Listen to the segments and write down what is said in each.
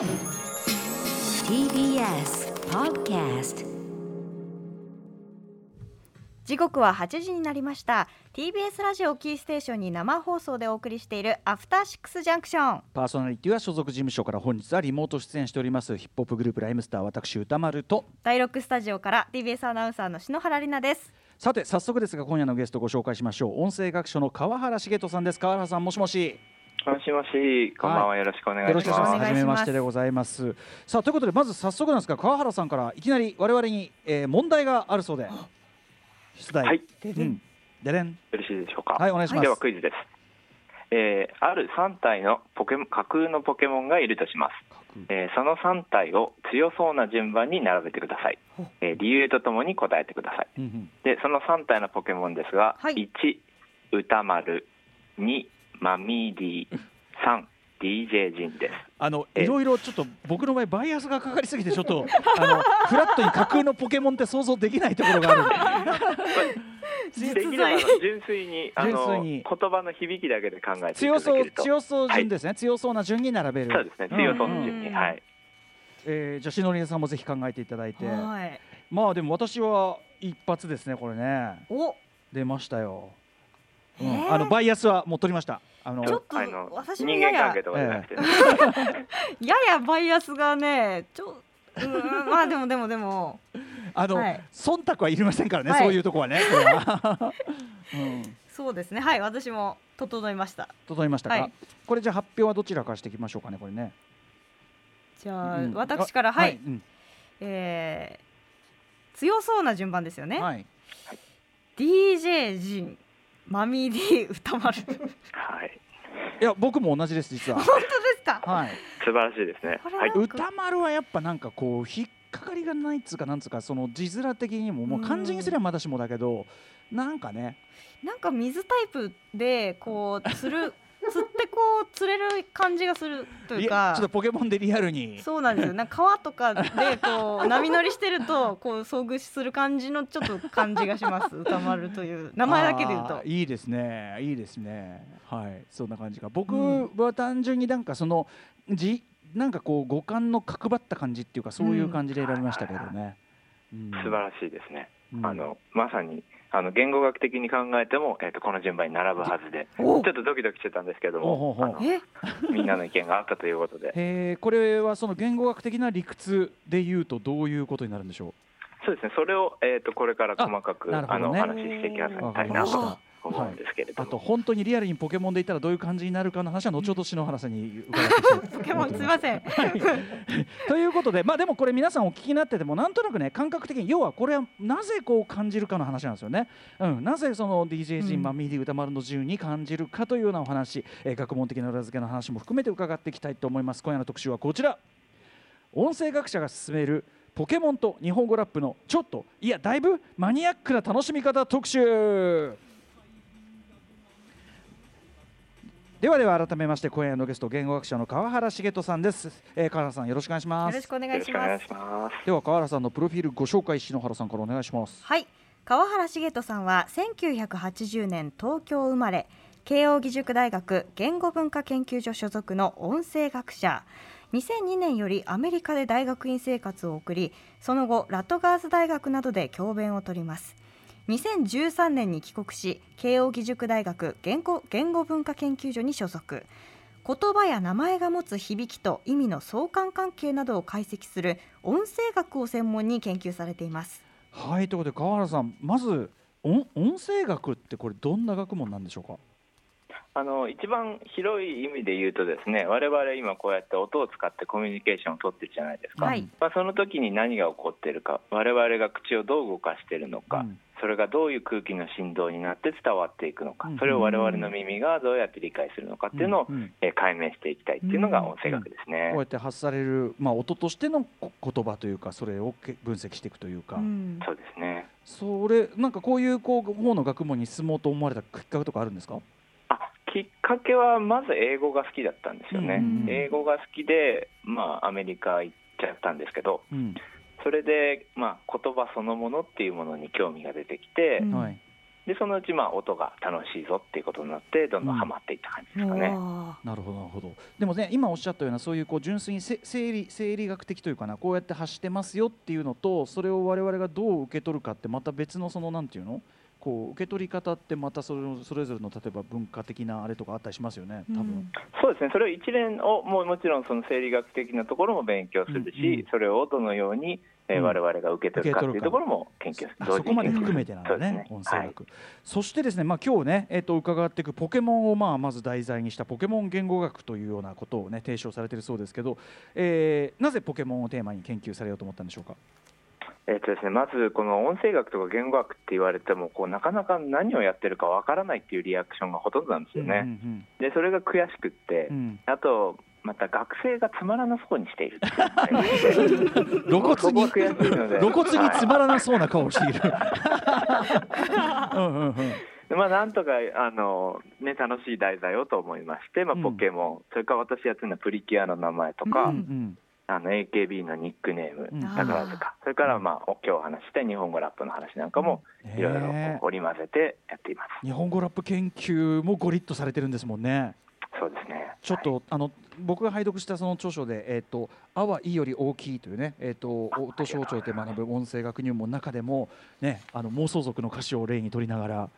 TBS Podcast 時刻は8時になりました。TBS ラジオキーステーションに生放送でお送りしているアフターシックスジャンクションパーソナリティは所属事務所から本日はリモート出演しております。ヒップホップグループライムスター私歌丸と。第6スタジオから TBS アナウンサーの篠原里奈です。さて早速ですが今夜のゲストご紹介しましょう。音声学所の川原茂人さんです。川原さんもしもしもしもし、こんばんは、よろしくお願いします。よろしくお願いします。お願いします初めましてでございます。さあということでまず早速なんですが川原さんからいきなり我々に、えー、問題があるそうで出題。はい、うん。でれん。よろしいでしょうか。はいお願いしますではクイズです。えー、ある3体のポケモン架空のポケモンがいるとします。えーその3体を強そうな順番に並べてください。えー理由とともに答えてください。うんうん。で、その3体のポケモンですが、はい1、歌丸、2、マミーディ、3、DJ ジンです。あのえいろいろちょっと僕の場合バイアスがかかりすぎてちょっとあのフラットに架空のポケモンって想像できないところがある。実できれ純粋にあの純粋に言葉の響きだけで考えて強そう。強そう順ですね、強そうな順に並べる。そうですね、強そうな順に、うんはい。えー、じゃあしのりさんもぜひ考えていただいて。はいまあでも私は一発ですねこれねお出ましたよ。あのバイアスはもう取りました。あのちょっと私も人やや。ややバイアスがねちょうんまあでもでもでも。あの、はい。忖度はいりませんからね、はい。そういうとこはね。うん、そうですね。はい私も整いました。整いましたか、はい。これじゃあ発表はどちらからしていきましょうかねこれね。じゃあ、うん。私からはい、うん。えー強そうな順番ですよね、はい。DJ ジンマミー D 歌丸本はい。いや僕も同じです実は。当ですか？はい。素晴らしいですね。はい。歌丸はやっぱなんかこう引っかかりがないっつうかなんつうかその字面的にももう漢字にすればまだしもだけどなんかねなんか水タイプでこう釣る釣ってこう釣れる感じがするといういやちょっとかポケモンでリアルに。そうなんですよ。なんか川とかでこう 波乗りしてるとこう遭遇する感じのちょっと感じがします。歌丸という。名前だけで言うと。いいですね。いいですね。はい。そんな感じが僕うん。は単純になんかその字なんかこう五感の角張った感じっていうかそういう感じで選びましたけどね、うん。素晴らしいですね。うん。あのまさにあの言語学的に考えても、えっ、とこの順番に並ぶはずで、ちお。ょっとドキドキしてたんですけども、ほうほうほう。あのえ？みんなの意見があったということで、えーこれはその言語学的な理屈で言うとどういうことになるんでしょそうですね。それをえっ、とこれから細かくあ,、ね。のお話ししていきたいなとりました思うんですけれうあども、と本当にリアルにポケモンで言ったらどういう感じになるかの話は後ほど篠原さんに伺っていきたいポケモンすいませんということでまあでもこれ皆さんお聞きになっててもなんとなくね感覚的に要はこれはなぜこう感じるかの話なんですよね。うん、なぜその DJ ジン、うんまあミディ歌丸の自由に感じるかというようなお話、えー学問的な裏付けの話も含めて伺っていきたいと思います。今夜の特集はこちら。音声学者が進めるポケモンと日本語ラップのちょっといやだいぶマニアックな楽しみ方特集。ではでは改めまして今夜のゲスト言語学者の川原茂人さんです、えー、川原さんよろしくお願いします。よろしくお願いします。では川原さんのプロフィールご紹介篠原さんからお願いします。はい。川原茂人さんは1980年東京生まれ慶應義塾大学言語文化研究所所属の音声学者。2002年よりアメリカで大学院生活を送りその後ラトガーズ大学などで教鞭を取ります2013年に帰国し慶應義塾大学言語言語文化研究所に所属。言葉や名前が持つ響きと意味の相関関係などを解析する音声学を専門に研究されています。はいということで川原さんまず音音声学ってこれどんな学問なんでしょうか？あの一番広い意味で言うとですね我々今こうやって音を使ってコミュニケーションを取ってるじゃないですか、はい。まあ、その時に何が起こっているか我々が口をどう動かしているのか、うんそれがどういう空気の振動になって伝わっていくのか、うん。それを我々の耳がどうやって理解するのかっていうのを、えー解明していきたいっていうのが音声学ですね。こうやって発される、まあ、音としてのこ言葉というかそれをけ分析していくというか、うん。そうですね。それなんかこういうこう方の学問に進もうと思われたきっかけとかあるんですか？あきっかけはまず英語が好きだったんですよね、うん。英語が好きで、まあ、アメリカ行っちゃったんですけどうんそれで、まあ、言葉そのものっていうものに興味が出てきて、ででそのうちまあ音が楽しいぞっていうことになってどんどんハマっていった感じですかね。わなるほどなるほど。でもね今おっしゃったようなそういうこう純粋にせ生理生理学的というかなこうやって発してますよっていうのとそれを我々がどう受け取るかってまた別のそのなんていうの？こう受け取り方ってまたそれそれぞれの例えば文化的なあれとかあったりしますよね多分、うんそうですね。それを一連をもうもちろんその生理学的なところも勉強するし、うん。うんそれをどのように、えーうん。我々が受け取るかっていうところも研究する。あそこまで含めてなんだねそうです音声学、そしてですね、まあ、今日ね、えっと伺っていくポケモンをまあまず題材にしたポケモン言語学というようなことをね提唱されているそうですけど、えーなぜポケモンをテーマに研究されようと思ったんでしょうか？えっとですね、まずこの音声学とか言語学って言われてもこうなかなか何をやってるかわからないっていうリアクションがほとんどなんですよね。うんでそれが悔しくって、うん。うんあとまた学生がつまらなそうにしている露骨に露骨につはまらなそうな顔をしている。うんうんうん。いまあ、なんとかあの、ね、楽しい題材をと思いまして、まあうん、ポケモン、それから私やってるのはプリキュアの名前とか、うんうんあの AKB のニックネーム、うん宝塚、それから、まあ、お今日お話しした日本語ラップの話なんかも、いろいろ織り交ぜてやっています。日本語ラップ研究もゴリッとされてるんですもんね。そうですねちょっと、あの僕が拝読したその著書で「えっ、と「あはいより大きい」というね、えっ、と音象徴で学ぶ音声学入門の中でもねあの妄想族の歌詞を例に取りながら。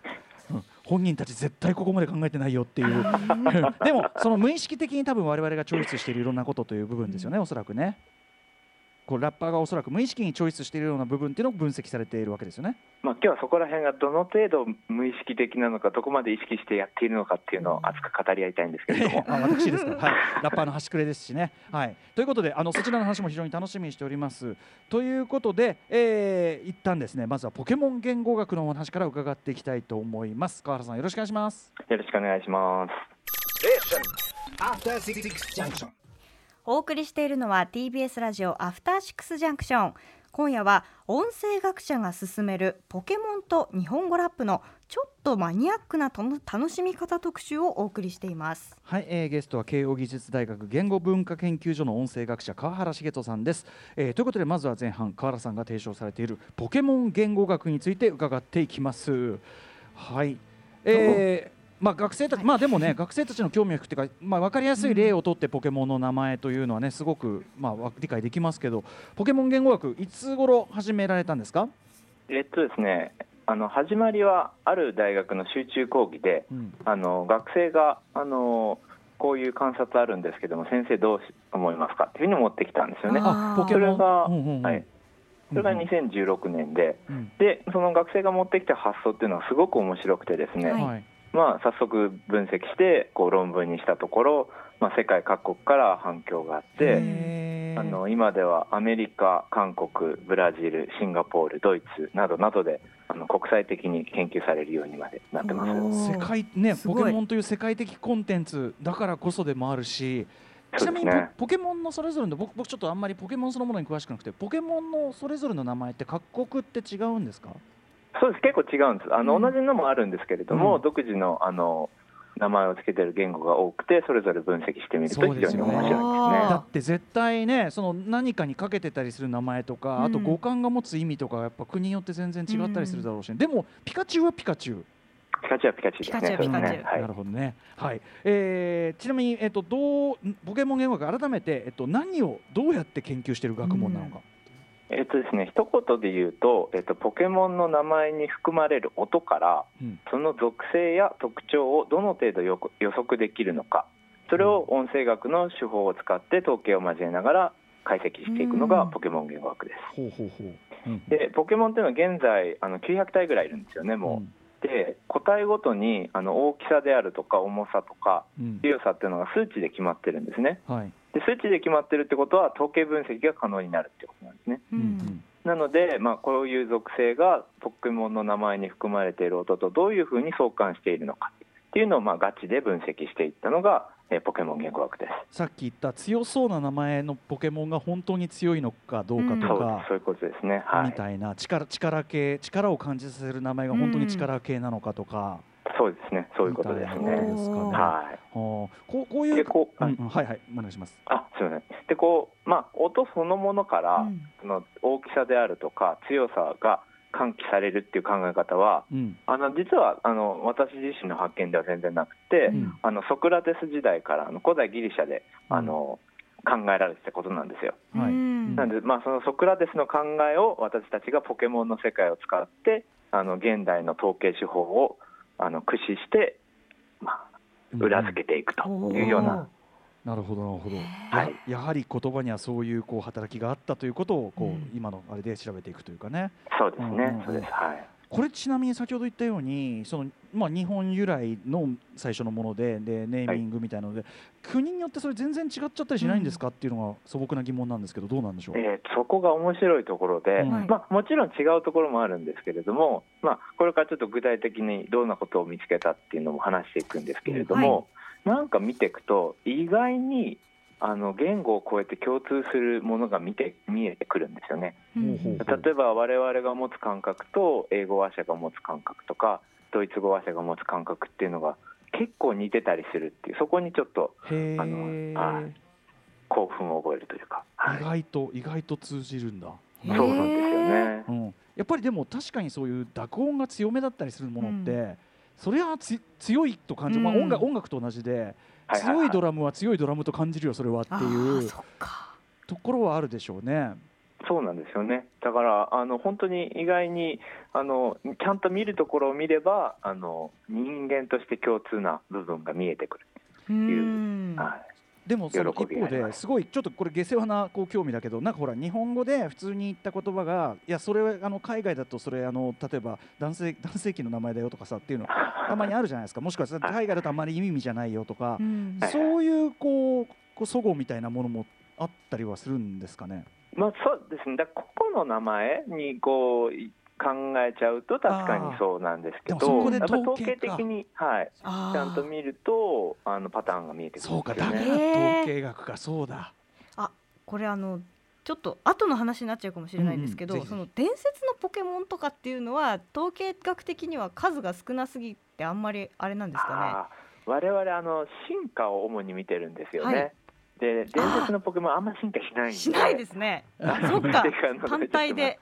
うん本人たち絶対ここまで考えてないよっていう。でもその無意識的に多分我々がチョイスしているいろんなことという部分ですよねおそらくねこうラッパーがおそらく無意識にチョイスしているような部分っていうのを分析されているわけですよねまあ、今日はそこら辺がどの程度無意識的なのか、どこまで意識してやっているのかっていうのを熱く語り合いたいんですけれども。あ私ですか、はい、ラッパーの端くれですしね。はい、ということであのそちらの話も非常に楽しみにしております。ということで、えー、一旦ですねまずはポケモン言語学のお話から伺っていきたいと思います。川原さんよろしくお願いします。よろしくお願いします。お送りしているのは TBS ラジオアフターシックスジャンクション今夜は音声学者が進めるポケモンと日本語ラップのちょっとマニアックなとの楽しみ方特集をお送りしていますはい、えー、ゲストは慶應義塾大学言語文化研究所の音声学者川原茂人さんです、えー。ということでまずは前半川原さんが提唱されているポケモン言語学について伺っていきます。はい、えーまあ、学生たち、まあでもね、学生たちの興味を引くっていうか、まあ、分かりやすい例をとってポケモンの名前というのはね、すごく、まあ、わ理解できますけど、ポケモン言語学、いつ頃始められたんですか、えっとですね、あの始まりはある大学の集中講義で、うん。あの学生があのこういう観察あるんですけども、先生どう思いますかっていうふうに持ってきたんですよね。ポケモン？それがうんうんうん。はい。それが2016年で、うん。でその学生が持ってきた発想っていうのはすごく面白くてですね、はいはいまあ、早速分析してこう論文にしたところ、まあ、世界各国から反響があって、あの今ではアメリカ、韓国、ブラジル、シンガポール、ドイツなどなどであの国際的に研究されるようにまでなってます。世界ねポケモンという世界的コンテンツだからこそでもあるしちなみにポ,、ポケモンのそれぞれの僕僕ちょっとあんまりポケモンそのものに詳しくなくてポケモンのそれぞれの名前って各国って違うんですか？そうです。結構違うんです。あの、うん。同じのもあるんですけれども、うん。独自のあの名前を付けてる言語が多くてそれぞれ分析してみると非常に面白いですそうですよね。ね。だって絶対ねその何かにかけてたりする名前とか、あとうん語感が持つ意味とかやっぱ国によって全然違ったりするだろうし、でもピカチュウはピカチュウ。ピカチュウはピカチュウですね。ピカチュウそうですねピカチュウ。はい。なるほどね。はい。えーちなみにえっ、とどうんポケモン言語学改めてえっと何をどうやって研究している学問なのか。えっとですね一言で言うと、えっと、ポケモンの名前に含まれる音からうんその属性や特徴をどの程度予測できるのかそれを音声学の手法を使って統計を交えながら解析していくのうんがポケモン言語学です。でポケモンっていうのは現在あの900体ぐらいいるんですよねもう。で個体ごとにあの大きさであるとか重さとかうん強さっていうのが数値で決まってるんですね。はい。で数値で決まってるってことは統計分析が可能になるってことなんですね。ううんんなので、まあ、こういう属性がポケモンの名前に含まれている音とどういうふうに相関しているのかっていうのをまあガチで分析していったのが、えーポケモン言語学です。さっき言った強そうな名前のポケモンが本当に強いのかどうかとそうか、そういうことですね。はい。みたいな力力系力を感じさせる名前が本当に力系なのかとか、そうですね。そういうことですね。すかね。はい。はあこうこういうでこう、うんうんはいはいお願いします。あすみません。でこうまあ音そのものから、うんその大きさであるとか強さが喚起されるっていう考え方はうんあの実はあの私自身の発見では全然なくて、うんあのソクラテス時代からあの古代ギリシャであの、考えられてたことなんですよ。はいうんなので、まあ、そのソクラテスの考えを私たちがポケモンの世界を使ってあの現代の統計手法をあの駆使して、まあ、裏付けていくというような、なるほどなるほど、はい。ややはり言葉にはそういうこう働きがあったということをこう、うん。今のあれで調べていくというかね。そうですね、そうです。はいこれちなみに先ほど言ったようにその、まあ、日本由来の最初のものででネーミングみたいなので、国によってそれ全然違っちゃったりしないんですかっていうのが素朴な疑問なんですけどどうなんでしょう、えーそこが面白いところで、うん。はいまあ、もちろん違うところもあるんですけれども、まあ、これからちょっと具体的にどんなことを見つけたっていうのも話していくんですけれども、なんか見ていくと意外にあの言語を超えて共通するものが見て見えてくるんですよね。うん例えば我々が持つ感覚と英語話者が持つ感覚とかドイツ語話者が持つ感覚っていうのが結構似てたりするっていうそこにちょっとへあのはえい興奮を覚えるというか、はい。意外と意外と通じるんだ、そうなんですよね。うん、やっぱりでも確かにそういう濁音が強めだったりするものって、それはつ強いと感じる、まあ、うん音楽音楽と同じで、強いドラムは強いドラムと感じるよそれはってあいうところはあるでしょうね。そうなんですよね。だからあの本当に意外にあのちゃんと見るところを見ればあの人間として共通な部分が見えてくる。うんはい。でもその喜一方ですごいちょっとこれ下世話なこう興味だけどなんかほら日本語で普通に言った言葉がいやそれはあの海外だとそれあの例えば男性男性器の名前だよとかさっていうのたまにあるじゃないですか。もしくは 海外だとあんまり意味じゃないよとかそういうこうこう齟齬みたいなものもあったりはするんですかね？まあそうですね。だから個々の名前にこうい考えちゃうと確かにそうなんですけど、やっぱ統計か。統計的にはい。ちゃんと見るとあのパターンが見えてくるんそうかですよね。だから統計学か。そうだ。これあのちょっと後の話になっちゃうかもしれないんですけど、うんうんその伝説のポケモンとかっていうのは統計学的には数が少なすぎてあんまりあれなんですかあー。我々あの進化を主に見てるんですよね。はい。で伝説のポケモンあんま進化しないんで。ねしないですね。あそっか。単体で。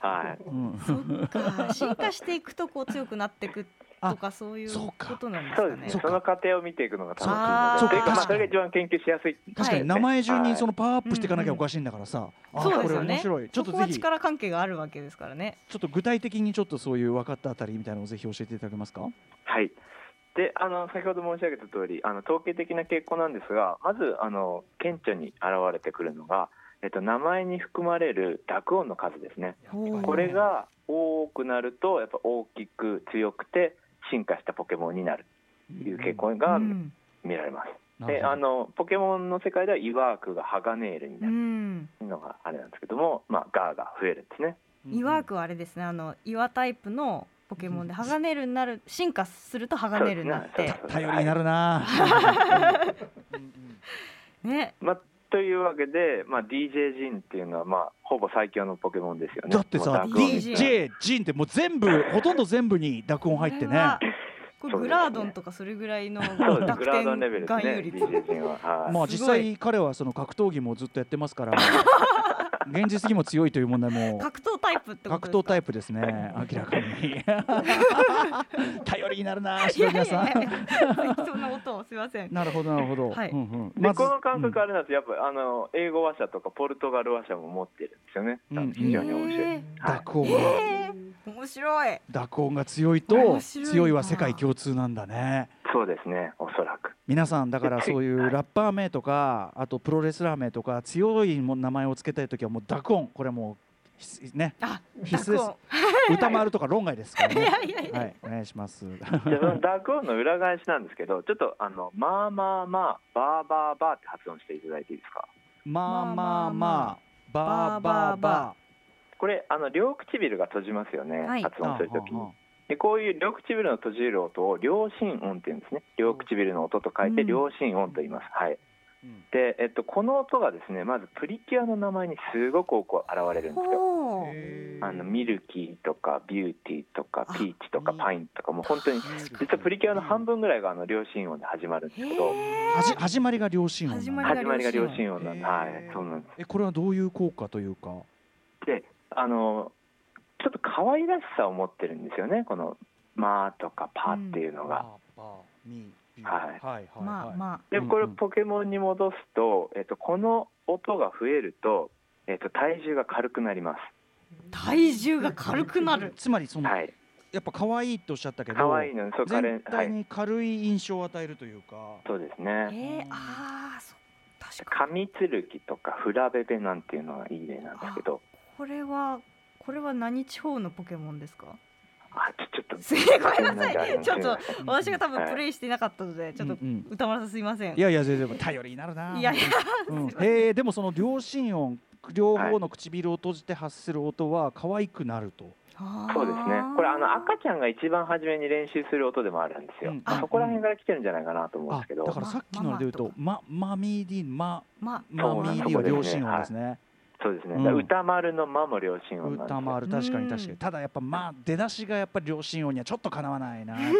はい。うん。そっか。進化していくとこう強くなっていくとかそういうことなんですかね。そうですね。そうか。その過程を見ていくのが楽しいのあそれが一番研究しやすい。確かに名前順にそのパワーアップしていかなきゃうんおかしいんだからさ、あーこれそうですよね。面白い。ちょっとぜひ。ちょ力関係があるわけですからね。っと具体的にちょっとそういう分かったあたりみたいなのをぜひ教えていただけますか？はい。で、あの先ほど申し上げた通り、あの統計的な傾向なんですが、まずあの顕著に現れてくるのが、えっと名前に含まれる濁音の数ですね。これが多くなるとやっぱ大きく強くて進化したポケモンになる。という傾向うがん。見られます。であのポケモンの世界ではイワークがハガネールにうなるいうのがあれなんですけども、まあ、ガーが増えるんですね。イワークはあれですね。あの岩タイプのポケモンでハガネルになる進化するとハガネルになって。頼りになるな、ね。まあ、というわけで、まあ、DJ ジンっていうのは、まあ、ほぼ最強のポケモンですよね。だってさ DJ ジンってもう全部ほとんど全部に濁音入ってね。これグラードンとかそれぐらいの濁グラードンレベルですね、点含有率まあ実際彼はその格闘技もずっとやってますから 現実にも強いという問題も格闘タイプってこと格ですか？闘タイプですね明らかに。頼りになるな白いやいや。皆さん。そんなことをすいません。なるほどなるほど、はい。うんうん。でこの感覚あれなんですよ、やっぱあの英語話者とかポルトガル話者も持ってるんですよね、うん非常に面白い。へうんはい。濁音が。えー、面白い。濁音が強いと面白いな。強いは世界共通なんだねそうですね、おそらく。皆さんだからそういうラッパー名とかあとプロレスラー名とか強いも名前をつけたいときはもう濁音これはもう必須ね。あ必須です。濁 歌丸とか論外ですからね。やいやいや、はいお願いします。じゃあその濁音の裏返しなんですけど、ちょっとあのまあまあまあ、バーバーバーって発音していただいていいですか？まあまあまあバーバーバこれあの両唇が閉じますよね、はい。発ー音するときにあああでこういう両唇の閉じる音を両心音って言うんですね。両唇の音と書いてうん。両心音と言います、はい。うん。で、えっと、この音がですねまずプリキュアの名前にすごく多く現れるんですよ。あのミルキーとかビューティーとかピーチとかあパインとかもう本当に実はプリキュアの半分ぐらいがあの両心音で始まるんですけど。へはじ始まりが両親音始まりが両心音。なんで、はい、そうなんです。えこれはどういう効果というか？であのちょっと可愛らしさを持ってるんですよね。この「ま」とか「パ」っていうのが。でこれポケモンに戻すと、えっと、この音が増えると、えっと、体重が軽くなりまあ体重が軽くなる。つまりそす。の、はい。やっぱ可愛いっておっしゃったけど可愛いのそう彼全体はい。に軽い印象を与えるというか、そうですえね。ー、ああそう確かに紙剣とかフラベベなんていうのがいい例なんですけど、これはこれは何地方のポケモンですか？あちょちょっと。すいません。なさいごめんなさい。ちょっと私が多分はい。プレイしてなかったのでちょっと歌丸さんすいません。いやいや全然頼りになるな。いやいやうん、へえでもその両心音両方の唇を閉じて発する音は可愛くなると、そうですね。これあの赤ちゃんが一番初めに練習する音でもあるんですよ。うん。まあそこら辺から来てるんじゃないかなと思うんであすけど。だからさっきので言うとまマミーディマまマそうなんミーディは両心音ですねそうですね。うん。歌丸の間も両親音。歌もある確かに確かうんに。ただやっぱまあ出だしがやっぱり両親音にはちょっとかなわないな。やっ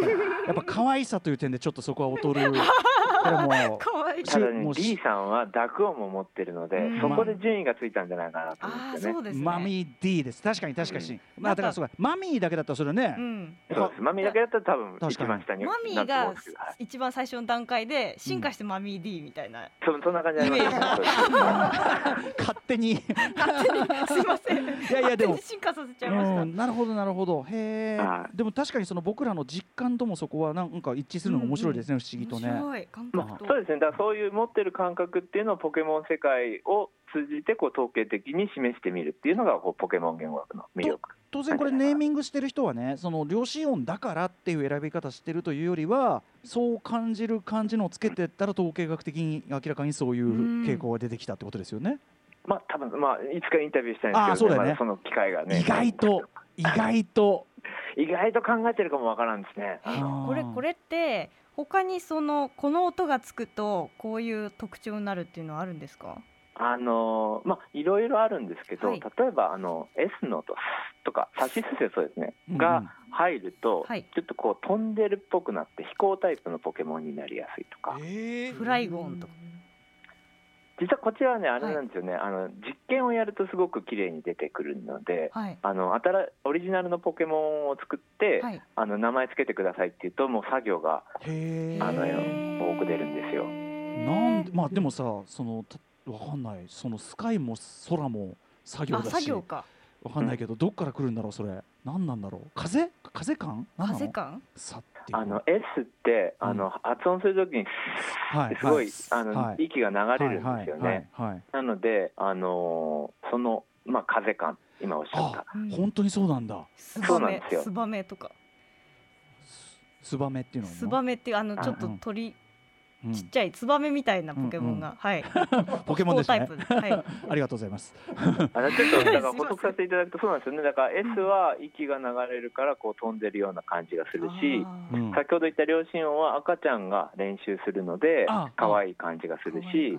やっぱ可愛さという点でちょっとそこは劣る も可愛い。ただねもう、し。D さんは濁音も持ってるのでうん、そこで順位がついたんじゃないかなと思うんああですよね。そうですねマミー D です。確かに確かに、まあだからそうか。マミーだけだったらそれね、うん。そうです。マミーだけだったら多分一番下にマミーが一番最初の段階で進化してマミー D みたいな、そそんな感じあります。ね。そうです 勝手に。いすいません。やいやでも。勝手に進化させちゃいました、うん、なるほどなるほど。へえ、はい。でも確かにその僕らの実感ともそこはなんか一致するのが面白いですね、不思議とね。面白い。感まあ、そうですね。だからそういう持ってる感覚っていうのをポケモン世界を通じてこう統計的に示してみるっていうのがこうポケモン言語学の魅力。当然これネーミングしてる人はねその量子音だからっていう選び方してるというよりはそう感じる感じのをつけてったら統計学的に明らかにそういう傾向が出てきたってことですよね。まあ多分まあいつかインタビューしたいんですけど、そうだよねまだその機会がね。意外と意外と意外と考えてるかもわからんですね。これこれって他にそのこの音がつくとこういう特徴になるっていうのはあるんですか？あのまあいろいろあるんですけど、はい。例えばあの S の音とかサシスセそうですね、うんうん。が入ると、はい。ちょっとこう飛んでるっぽくなって飛行タイプのポケモンになりやすいとか。えフライゴンとか実はこちらはねあれなんですよね、あの実験をやるとすごく綺麗に出てくるので。はい。あの新オリジナルのポケモンを作って、はい。あの名前つけてくださいって言うともう作業がへえあの多く出るんですよ。なんでまあでもさそのたわかんない。そのスカイも空も作業あだし。作業かわかんないけどどっから来るんだろうそれ。何なんだろう。風？風感？何なの？風感？さってあの S ってあの、発音するときにはいすごい、はい。あの、はい息が流れるんですよね、はいはいはいなのであのーそのまあ風感今おっしゃった。うん本当にそうなんだ。スバメそうなんですよ。スバメとか。ツバメっていうのスバメっていうあのあちょっとうん鳥うんちっちゃいツバメみたいなポケモンが、はい。ポケモンですね。飛行タイプ。はい。ありがとうございます。あのちょっと だから補足させていただくとそうなんですよね。だから S は息が流れるからこう飛んでるような感じがするし先ほど言った両親音は赤ちゃんが練習するのであ可愛い感じがするし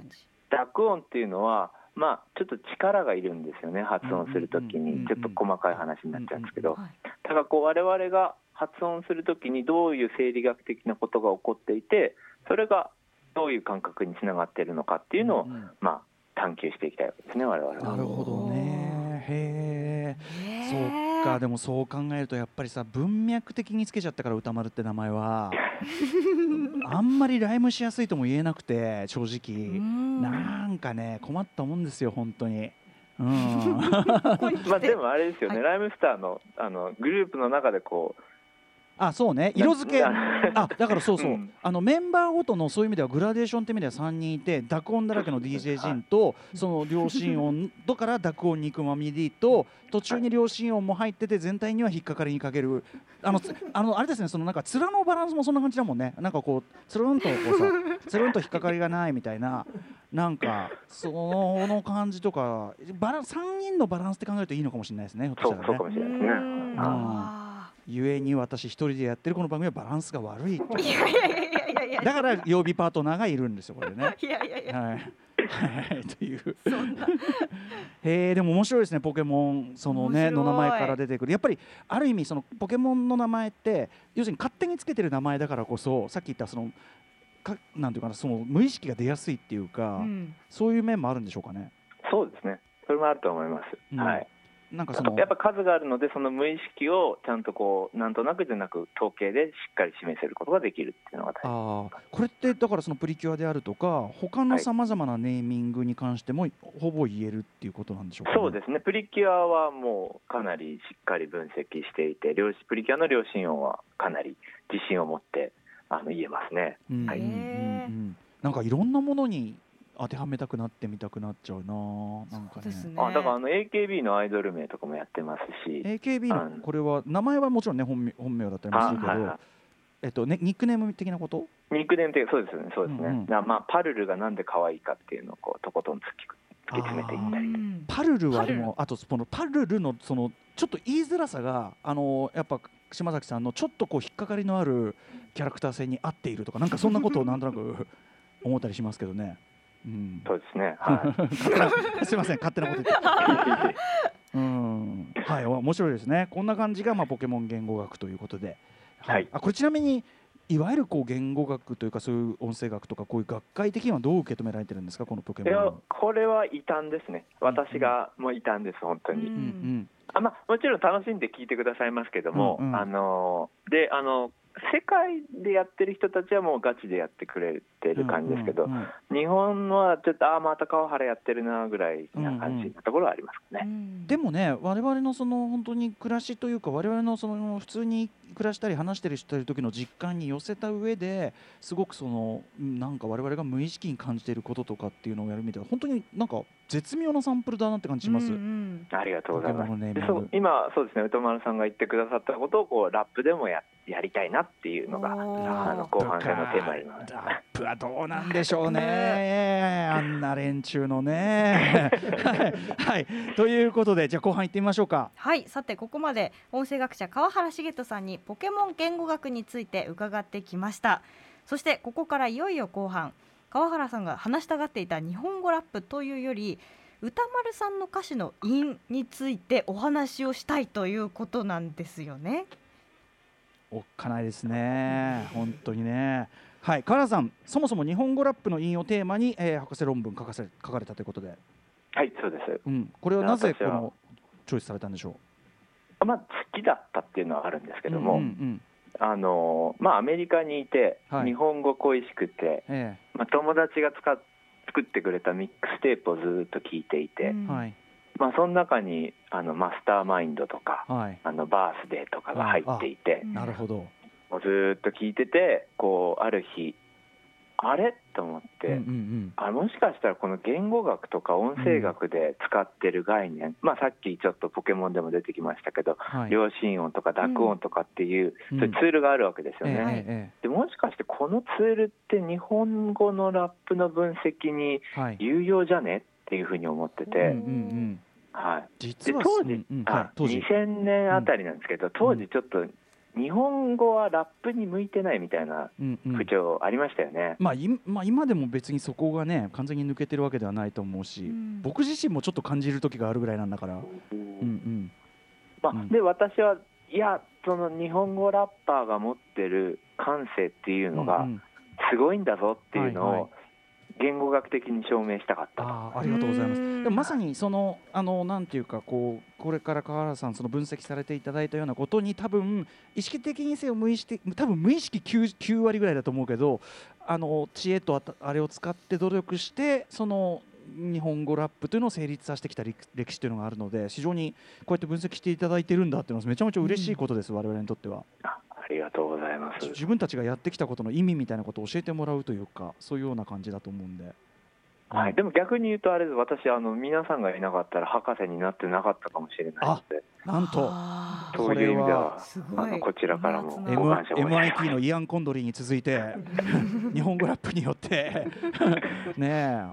濁音っていうのはまあちょっと力がいるんですよね発音するときうんうんうんうんにちょっと細かい話になっちゃうんですけど。はい。だからこう我々が発音するときにどういう生理学的なことが起こっていてそれがどういう感覚につながっているのかっていうのを、うんまあ、探求していきたいわけですね我々は。なるほどね。へえ。へそーっか。でもそう考えるとやっぱりさ文脈的につけちゃったから歌丸って名前は。あんまりライムしやすいとも言えなくて正う直ん。なんかね困ったもんですよ本当に。うん。まあ、でもあれですよね、はい。ライムスターのあのグループの中でこうあそうね。色付け。なあだからそうそう、うん。あのメンバーごとのそういう意味ではグラデーションって意味では3人いて濁音だらけの DJ ジンとその両心音とから濁音に行くマミディと途中に両心音も入ってて全体には引っかかりにかける。あのつあのあれですねそのなんか面のバランスもそんな感じだもんね。なんかこうつるんとこうさつるんと引っかかりがないみたいな。なんかその感じとかバラン3人のバランスって考えるといいのかもしれないですねひょっとしたらね。そうかもしれないですね。うん。あゆえに私一人でやってるこの番組はバランスが悪い いやいやいやいやだから曜日パートナーがいるんですよこれね。いやいやいやはい。はい、という。へえでも面白いですねポケモンそのねの名前から出てくるやっぱりある意味そのポケモンの名前って要するに勝手につけてる名前だからこそさっき言ったそのかなんていうかなその無意識が出やすいっていうか、うんそういう面もあるんでしょうかね。そうですね。それもあると思います。うんはい。なんかそのやっぱ数があるのでその無意識をちゃんとこうなんとなくじゃなく統計でしっかり示せることができるっていうのが大事。あーこれってだからそのプリキュアであるとか他のさまざまなネーミングに関してもほぼ言えるっていうことなんでしょうか、ね、そうですね。プリキュアはもうかなりしっかり分析していて量子プリキュアの両親音はかなり自信を持ってあの言えますね。はいなんかいろんなものに当てはめたくなってみたくなっちゃうななんかね。ですね。あだからあの AKB のアイドル名とかもやってますし。AKB あのこれは名前はもちろんね本名本名だったりもするけど、あはいはい。えっとねニックネーム的なこと？ニックネーム的そうですよねそうですね、うんうん。まあパルルがなんで可愛いかっていうのをこうとことん突き突き詰めていったりうん。パルルはでもあとそのパルルのそのちょっと言いづらさがあのやっぱ島崎さんのちょっとこう引っかかりのあるキャラクター性に合っているとかなんかそんなことをなんとなく思ったりしますけどね。うん、そうですね。はい。すいません勝手なこと言って。うん。はい面白いですね。こんな感じがまあポケモン言語学ということで。はい。あこれちなみにいわゆるこう言語学というかそういう音声学とかこういう学会的にはどう受け止められてるんですか？このポケモン。の。これは異端ですね。私がもう異端です本当に、うんうんうん。あまあ、もちろん楽しんで聞いてくださいますけども、うんうん。あのであの世界でやってる人たちはもうガチでやってくれてる感じですけど、うんうんうん日本のはちょっとああまた川原やってるなぐらいな感じなところはありますかね。うんでもね我々のその本当に暮らしというか我々のその普通に暮らしたり話したりしてる時の実感に寄せた上ですごくそのうんなんか我々が無意識に感じていることとかっていうのをやるみたいな本当になんか絶妙なサンプルだなって感じします？うん。うんありがとうございます。そう今、そうですね。歌丸さんが言ってくださったことをこうラップでもややりたいなっていうのがあの後半戦のテーマになります。ラップはどうなんでしょうね、あんな連中のね。はい、はい、ということでじゃあ後半行ってみましょうか。はい。さてここまで音声学者川原茂人さんにポケモン言語学について伺ってきました。そしてここからいよいよ後半。川原さんが話したがっていた日本語ラップというより歌丸さんの歌詞の韻についてお話をしたいということなんですよね。おっかないですね、本当にね。はい、川原さん、そもそも日本語ラップの韻をテーマに、えー博士論文書かせ書かれたということで、はいそうです。うん、これはなぜこのチョイスされたんでしょまあ、好きだったっていうのはあるんですけう。ども、うんうんあのまあ、アメリカにいて、はい。日本語恋しくて、えまあ、友達が使っ作ってくれたミックステープをずっと聞いていて、うん。まあ、その中にあのマスターマインドとかはい、あのバースデーとかが入っていて、うんなるほど。もうずっと聞いててこうある日あれ？と思って、うんうんあもしかしたらこの言語学とか音声学で使ってる概念、まあ、さっきちょっとポケモンでも出てきましたけど、はい。両親音とか濁音とかっていう、うん。そういうツールがあるわけですよええね。ええ。でもしかしてこのツールって日本語のラップの分析にええはい。有用じゃね？っていうふうに思ってて、うんうんうん。はい、実はで当時、うんうん。はい。あ当時。2000年あたりなんですけど、当時ちょっと日本語はラップに向いてないみたいなうんうん。風潮ありましたよね。まあ、いまあ今でも別にそこがね完全に抜けてるわけではないと思うし、うん。僕自身もちょっと感じる時があるぐらいなんだから、うん。うん、まあうん。で私はいやその日本語ラッパーが持ってる感性っていうのがうんうん。すごいんだぞっていうのはいはい。を言語学的に証明したかったと。あーありがとうございます。うんでもまさにそのあのなんていうかこうこれから川原さんその分析されていただいたようなことに多分意識的にせよ無意識多分無意識 9, 9割ぐらいだと思うけどあの知恵とあたあれを使って努力してその日本語ラップというのを成立させてきた歴歴史というのがあるので非常にこうやって分析していただいてるんだっていうのはめちゃめちゃ嬉しいことです、我々にとっては。あありがとうございます。自分たちがやってきたことの意味みたいなことを教えてもらうというかそういうような感じだと思うんで。はい、でも逆に言うとあれです。私あの皆さんがいなかったら博士になってなかったかもしれないので。なんと。そういう意味ではあのこちらからも夏 M- のご感謝申し上げます。MIT のイアン・コンドリーに続いて 日本語ラップによって。ね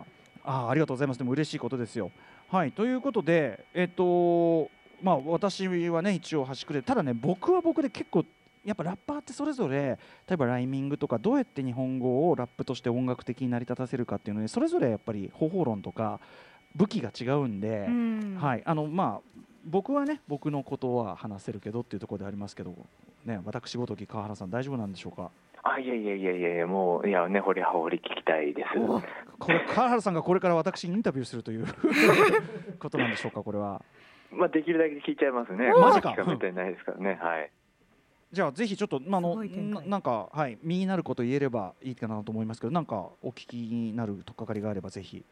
えあありがとうございますでも嬉しいことですよ。はいということでえっとまあ私はね一応端くれただね僕は僕で結構やっぱラッパーってそれぞれ例えばライミングとかどうやって日本語をラップとして音楽的に成り立たせるかっていうのにそれぞれやっぱり方法論とか武器が違うんで、うんはい、あのまあ僕はね僕のことは話せるけどっていうところでありますけど、ね、私ごとき川原さん大丈夫なんでしょうか？あいやいやいやいやもういやね掘り葉掘り聞きたいです。これ川原さんがこれから私にインタビューするという ことなんでしょうかこれは。まあ、できるだけ聞いちゃいますね。マジか聞かめてないですからね。はい。じゃあぜひちょっと、まあ、あのすごい展開ななんかはい身になること言えればいいかなと思いますけどなんかお聞きになるとっかかりがあればぜひ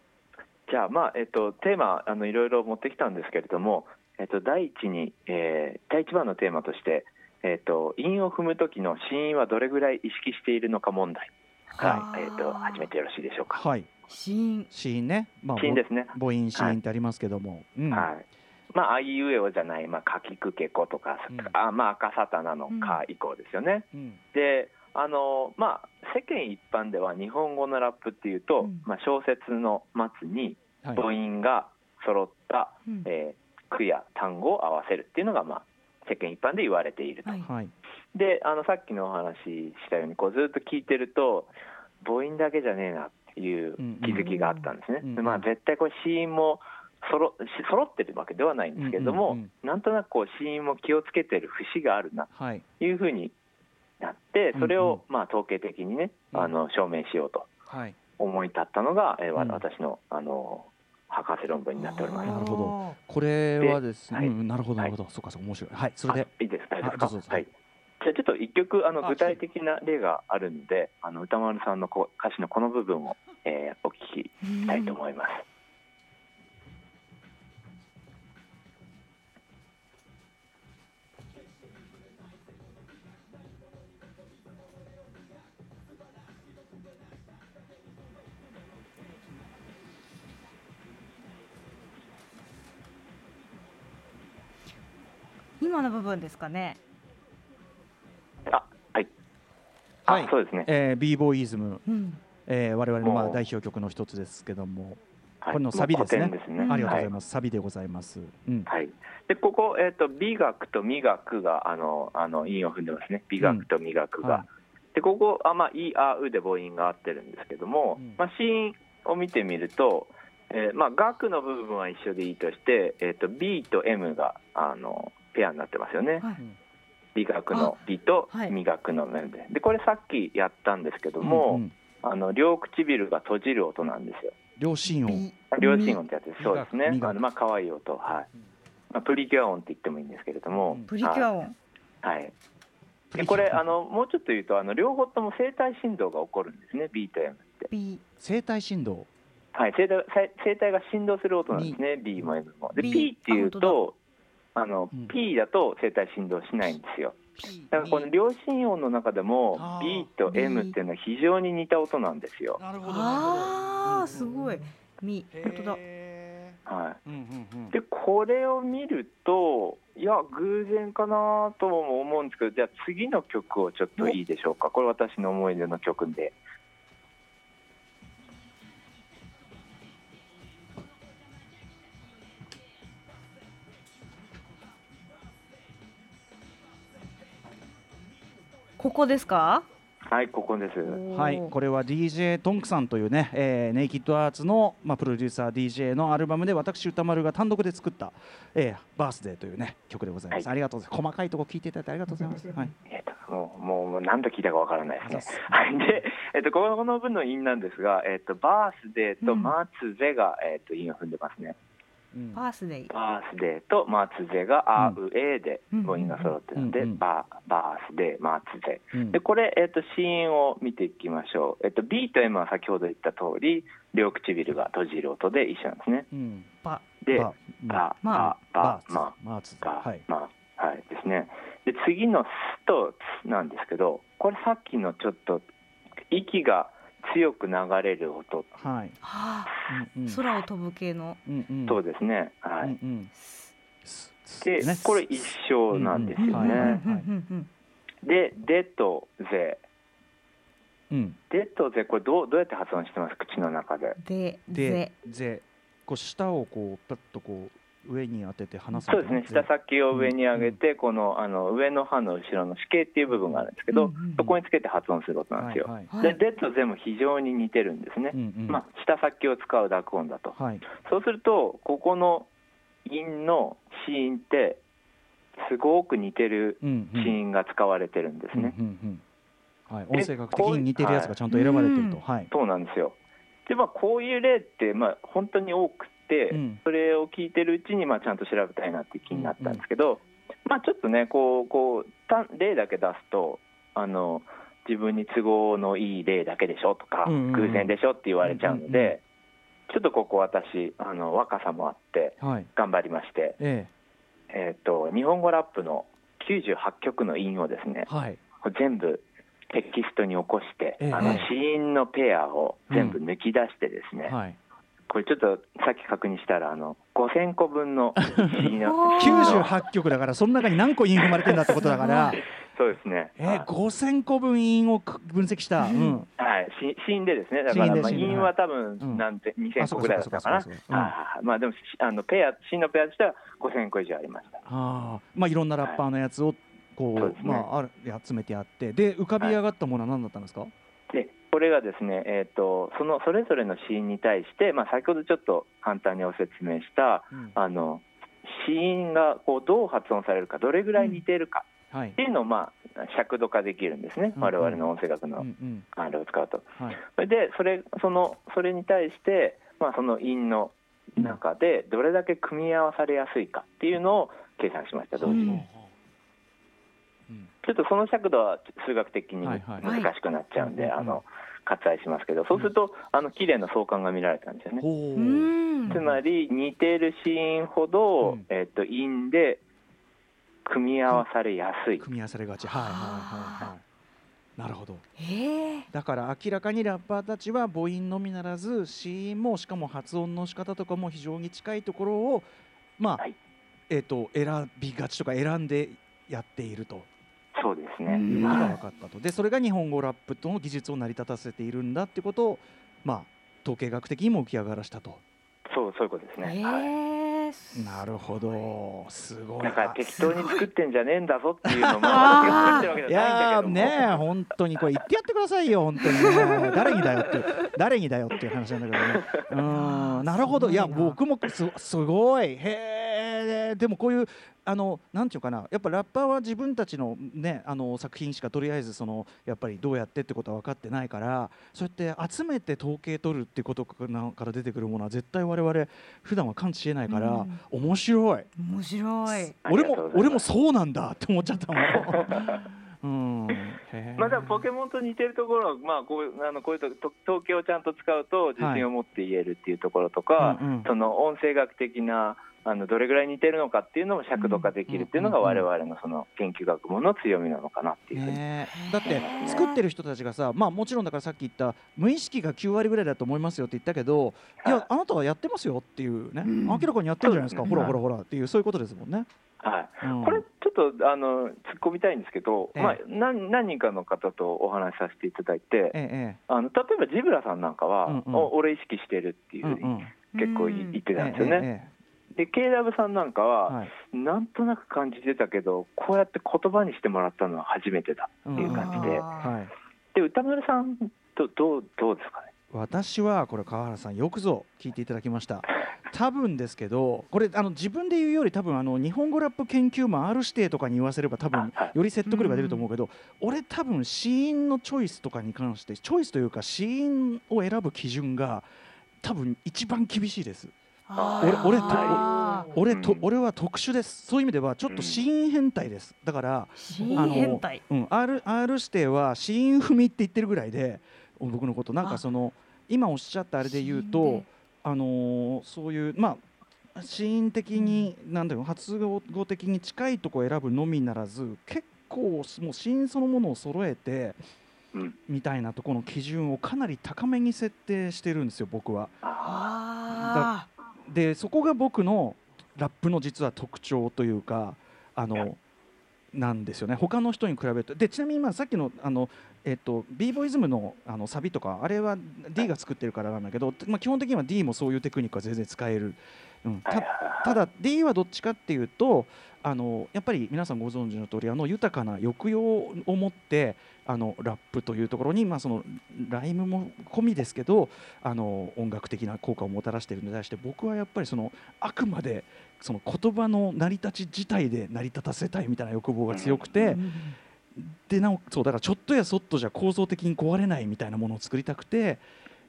じゃあ、まあ、えっと、テーマ、あの、いろいろ持ってきたんですけれども。えっと、第一に、えー第一番のテーマとして。えっと、韻を踏む時の子音はどれぐらい意識しているのか問題。はい、えっと、始めてよろしいでしょうか。はい。シーン子音ね、まあ、子音ですね。母音子音ってありますけども、うん。はい。まあ、あいうえおじゃない、まあ、かきくけことか、うん。あ、まあ、赤さたなのか以降ですよね。うん。であのまあ、世間一般では日本語のラップっていうと、うん。まあ、小説の末にはい。母音が揃った、うん。えー句や単語を合わせるっていうのが、まあ、世間一般で言われていると、はい。はい。であのさっきのお話ししたようにこうずっと聞いてると母音だけじゃねえなっていう気づきがあったんですね、うんでまあ、絶対これ子音もそろし揃ってるわけではないんですけれども、うんうんうん。なんとなくこう子音も気をつけてる節があるなはいいうふうになってそれうんをまあ統計的にねうん。あの証明しようとはい。思い立ったのが、えーわうん。私のあの博士論文になっております。なるほこれはですね、なるほどなるほど、そうかそうか面白い。はいそれで。あいいです。かはいじゃあちょっと一曲あのあ具体的な例があるのであの歌丸さんのこう歌詞のこの部分を、えーお聞きしたいと思います。今の部分ですかね。あはい。あ、はい。そうですね。えー、b ボーイズム、うん。えー、我々のまあ代表曲の一つですけども、はい。これのサビですね。すね。ありがとうございはます、サビでございます、うん。はい、でここ、えー、と美学と味学があのあの韻を踏んでますね、美学と味学が。はい。でここあ、まあ、い、あ、うで母音が合ってるんですけども、うん。まあ、子音を見てみると、えーまあ、学の部分は一緒でいいとして、えー、と B と M があのペアになってますよね、はい。美学の B とはい。味学の M で。でこれさっきやったんですけども、うんうんあの両唇が閉じる音なんですよ。両心音、ビ両心音ってやつです。そうですね。あのまあ可愛い音。はい、まあ、プリキュア音って言ってもいいんですけれども、うんプリキュア音。はい、でこれあのもうちょっと言うとあの両方とも声帯振動が起こるんですね。B と M って、B 声帯振動。はい、声帯声声帯が振動する音なんですね。B も M も。で B P っていうあとあの、うん。P だと声帯振動しないんですよ。だからこの両心音の中でも B と M っていうのは非常に似た音なんですよ、なるほああすごい。み本当だ。へはーうんうんうん。い、でこれを見るといや偶然かなとも思うんですけどじゃあ次の曲をちょっといいでしょうか。これ私の思い出の曲でここですか？はいここです。はい、これは DJ トンクさんというね、えーネイキッドアーツの、まあ、プロデューサー DJ のアルバムで私歌丸が単独で作った、えーバースデーというね曲でございます、はい。ありがとうございます。細かいとこ聞いていただいてありがとうございます、はい、えっともうもう何度聞いたかわからないですね。はい、で、えっと、この分の韻なんですが、えっと、バースデーとうん。マツゼが、えっと、韻を踏んでますね。うんバースデーバースデーとマツゼがあうえでうん母音が揃ってるので、バーバースデーマツゼ。うんでこれ、えっと、子音を見ていきましょう。えっと、B と M は先ほど言った通り両唇が閉じる音で一緒なんですね。うんバで、ババまバババーツマツが、はいまあはいですね。で次の「す」と「つ」なんですけど、これさっきのちょっと息が強く流れる音、はい。はあうんうん。空を飛ぶ系の。うんうん。そうですね。はい。うんうん。で、ねこれ一緒なんですよね。うんはいはいうんで、でとぜ、うん。でとぜこれどうどうやって発音してます？口の中で。ででぜ。ぜ。こう舌をこうパッとこう上に当てて離すそうですね。舌先を上に上げて、このあの上の歯の後ろの歯形っていう部分があるんですけど、うんうんうん。そこにつけて発音する音なんですよ。はいはいで、でとぜも非常に似てるんですね。う。んうんまあ、舌先を使う濁音だと。はい。そうすると、ここの韻の子音って、すごく似てるうんうん。子音が使われてるんですね。うんうんうんはい、で音声学的に似てるやつがちゃんと選ばれてると、こはい、そうなんですよ。で、まあ、こういう例って、まあ、本当に多くそれを聞いてるうちにまあちゃんと調べたいなって気になったんですけど、まあちょっとねこうこうた例だけ出すとあの自分に都合のいい例だけでしょとか、偶然でしょって言われちゃうので、ちょっとここ私あの若さもあってはい。頑張りまして、ええ。ー、と日本語ラップの98曲の韻をですねえはい。全部テキストに起こして、ええ。あの子音のペアを全部抜き出してですね、はいこれちょっとさっき確認したらあの5000個分の子音のおー。98曲だからその中に何個韻踏まれてんだってことだから。そうですね、えー、5000個分韻を分析した、うん、はい、し子音でですね。だからまあはい韻は多うん。分なんてあ2000そうか個ぐらいだったかな。まあでもしあのペア子音のペアとしては5000個以上ありました。ああまあいろんなラッパーのやつをこう、そうですね。まあある集めてあって。で浮かび上がったものは何だったんですか、でこれがですね、えー、とそのそれぞれの子音に対して、まあ、先ほどちょっと簡単にご説明したうん。あの子音がこうどう発音されるかどれぐらい似ているかはい。っていうのを、まあ、尺度化できるんですね、うん我々の音声学のんあれを使うと。はい。それでそれそのそれに対して、まあ、その音の中でどれだけ組み合わされやすいかっていうのを計算しました同時に、うんうんちょっとその尺度は数学的にはいはい。難しくなっちゃうんで、はい。あの割愛しますけどそうするとあの綺麗な相関が見られたんですよね。つまり似ている子音ほど、うん。えっと音で組み合わされやすい、組み合わされがち。はいはいはいはい。なるほど。ええ。だから明らかにラッパーたちは母音のみならず子音もしかも発音の仕方とかも非常に近いところをまあ、はい。えっ、と選びがちとか選んでやっているとそうですね、がはい分かったと。でそれが日本語ラップとの技術を成り立たせているんだってことをまあ統計学的にも浮き上がらしたと。そうそういうことですね、えはい。えなるほど。すごい。だから適当に作ってんじゃねえんだぞっていうのもい。じゃないんだやねえ本当にこれ言ってやってくださいよ本当に。ね誰にだよって 誰にだよっていう話なんだけどね。うーんなるほど。いや僕もすすごい。へえでもこういうあのなんていうかなやっぱラッパーは自分たちのねあの作品しかとりあえずそのやっぱりどうやってってことは分かってないからそうやって集めて統計取るっていうことから出てくるものは絶対我々普段は感知しえないから、うん。面白い。面白い。俺も俺もそうなんだって思っちゃったもん。うん、まあ、ポケモンと似てるところは、まあ、こういうあのこういうとと統計をちゃんと使うと自信を持って言えるっていうところとか、うんうん。その音声学的なあのどれぐらい似てるのかっていうのも尺度化できるっていうのが我々のその研究学問の強みなのかなっていうふうに、だって作ってる人たちがさ、まあ、もちろんだからさっき言った無意識が9割ぐらいだと思いますよって言ったけど、い、はい。やあなたはやってますよっていうね、うん。明らかにやってるじゃないですか、ほらほらほらっていうそういうことですもんね。はい、うん。これちょっとあの突っ込みたいんですけど、ええ。まあ、何何人かの方とお話しさせていただいて、ええあの例えばジブラさんなんかは、うんうん。お俺意識してるっていええ、うふうにうん結構言ってたんですよね。ええで KW さんなんかええは、はい。なんとなく感じてたけどこうやって言葉にしてもらったのは初めてだっていう感じで、あはい、で歌丸さんとどうどうですかね？私はこれ川原さんよくぞ聞いていただきました。多分ですけどこれあの自分で言うより多分あの日本語ラップ研究マン R 指定とかに言わせれば多分はい。より説得力が出ると思うけど、俺多分子音のチョイスとかに関してチョイスというか子音を選ぶ基準が多分一番厳しいです。あ俺俺と俺は特殊です。そういう意味ではちょっと子音変態です。だから、新あの変態うん、R, R 指定は子音踏みって言ってるぐらいで僕のこと。なんかその今おっしゃったあれで言うとあのーそういうまあ子音的に、なんだろう発語的に近いとこ選ぶのみならず結構もう子音そのものを揃えてうん。みたいなところの基準をかなり高めに設定してるんですよ僕は。あでそこが僕のラップの実は特徴というかあのなんですよね。他の人に比べると。でちなみにまあさっきのあの、えっと、b ボイズムのあのサビとかあれは D が作ってるからなんだけど、まあ、基本的には D もそういうテクニックは全然使える、うん、たただ D はどっちかっていうとあのやっぱり皆さんご存知の通りあの豊かな抑揚を持ってあのラップというところに、まあ、そのライムも込みですけどあの音楽的な効果をもたらしているのに対して僕はやっぱりそのあくまでその言葉の成り立ち自体で成り立たせたいみたいな欲望が強くーて、うんでなおそうだからちょっとやそっとじゃ構造的に壊れないみたいなものを作りたくて